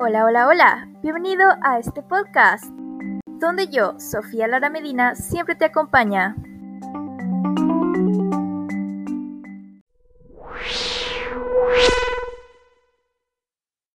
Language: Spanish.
Hola, hola, hola. Bienvenido a este podcast, donde yo, Sofía Lara Medina, siempre te acompaña.